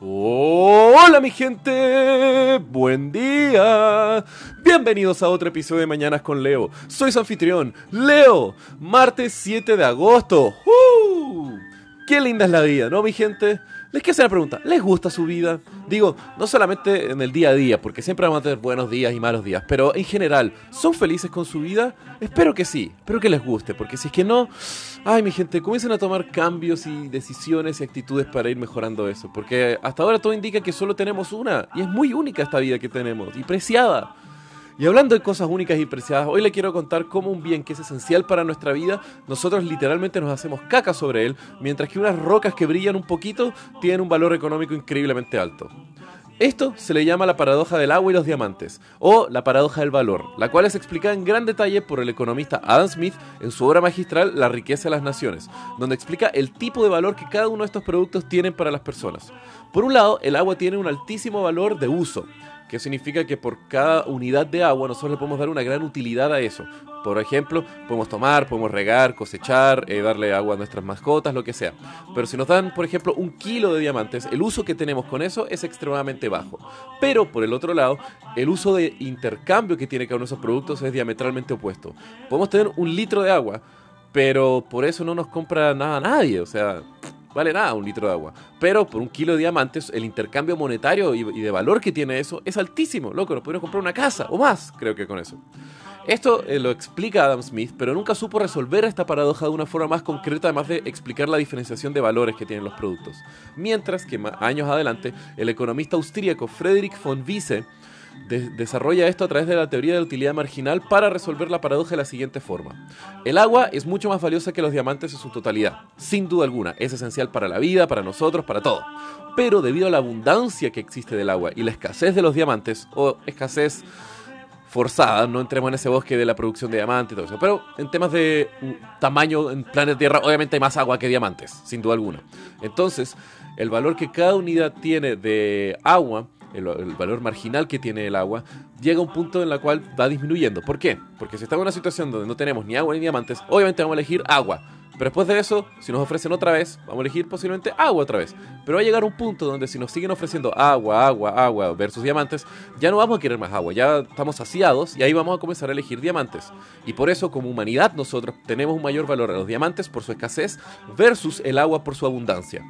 Hola mi gente, buen día. Bienvenidos a otro episodio de Mañanas con Leo. Soy su anfitrión, Leo. Martes 7 de agosto. Qué linda es la vida, ¿no mi gente? Les quiero hacer una pregunta, ¿les gusta su vida? Digo, no solamente en el día a día, porque siempre vamos a tener buenos días y malos días, pero en general, ¿son felices con su vida? Espero que sí, espero que les guste, porque si es que no, ay mi gente, comiencen a tomar cambios y decisiones y actitudes para ir mejorando eso, porque hasta ahora todo indica que solo tenemos una, y es muy única esta vida que tenemos, y preciada. Y hablando de cosas únicas y preciadas, hoy le quiero contar cómo un bien que es esencial para nuestra vida, nosotros literalmente nos hacemos caca sobre él, mientras que unas rocas que brillan un poquito tienen un valor económico increíblemente alto. Esto se le llama la paradoja del agua y los diamantes, o la paradoja del valor, la cual es explicada en gran detalle por el economista Adam Smith en su obra magistral La riqueza de las naciones, donde explica el tipo de valor que cada uno de estos productos tienen para las personas. Por un lado, el agua tiene un altísimo valor de uso, que significa que por cada unidad de agua nosotros le podemos dar una gran utilidad a eso. Por ejemplo, podemos tomar, podemos regar, cosechar, eh, darle agua a nuestras mascotas, lo que sea. Pero si nos dan, por ejemplo, un kilo de diamantes, el uso que tenemos con eso es extremadamente bajo. Pero por el otro lado, el uso de intercambio que tiene cada uno de esos productos es diametralmente opuesto. Podemos tener un litro de agua, pero por eso no nos compra nada nadie. O sea, vale nada un litro de agua. Pero por un kilo de diamantes, el intercambio monetario y, de valor que tiene eso es altísimo. Loco, nos podemos comprar una casa o más, creo que con eso. Esto eh, lo explica Adam Smith, pero nunca supo resolver esta paradoja de una forma más concreta, además de explicar la diferenciación de valores que tienen los productos. Mientras que años adelante, el economista austríaco Friedrich von Wiese desarrolla esto a través de la teoría de utilidad marginal para resolver la paradoja de la siguiente forma. El agua es mucho más valiosa que los diamantes en su totalidad, sin duda alguna, es esencial para la vida, para nosotros, para todo. Pero debido a la abundancia que existe del agua y la escasez de los diamantes, o escasez forzada, no entremos en ese bosque de la producción de diamantes y todo eso, pero en temas de tamaño en planeta Tierra, obviamente hay más agua que diamantes, sin duda alguna. Entonces, el valor que cada unidad tiene de agua el, valor marginal que tiene el agua, llega a un punto en el cual va disminuyendo. ¿Por qué? Porque si estamos en una situación donde no tenemos ni agua ni diamantes, obviamente vamos a elegir agua. Pero después de eso, si nos ofrecen otra vez, vamos a elegir posiblemente agua otra vez. Pero va a llegar un punto donde si nos siguen ofreciendo agua, agua, agua versus diamantes, ya no vamos a querer más agua, ya estamos saciados y ahí vamos a comenzar a elegir diamantes. Y por eso como humanidad nosotros tenemos un mayor valor a los diamantes por su escasez versus el agua por su abundancia.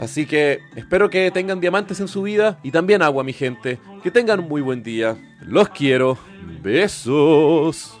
Así que espero que tengan diamantes en su vida y también agua, mi gente. Que tengan un muy buen día. Los quiero. Besos.